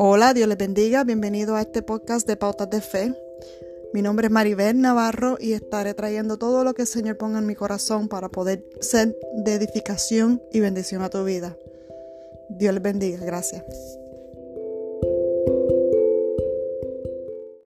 Hola, Dios les bendiga, bienvenido a este podcast de Pautas de Fe. Mi nombre es Maribel Navarro y estaré trayendo todo lo que el Señor ponga en mi corazón para poder ser de edificación y bendición a tu vida. Dios les bendiga, gracias.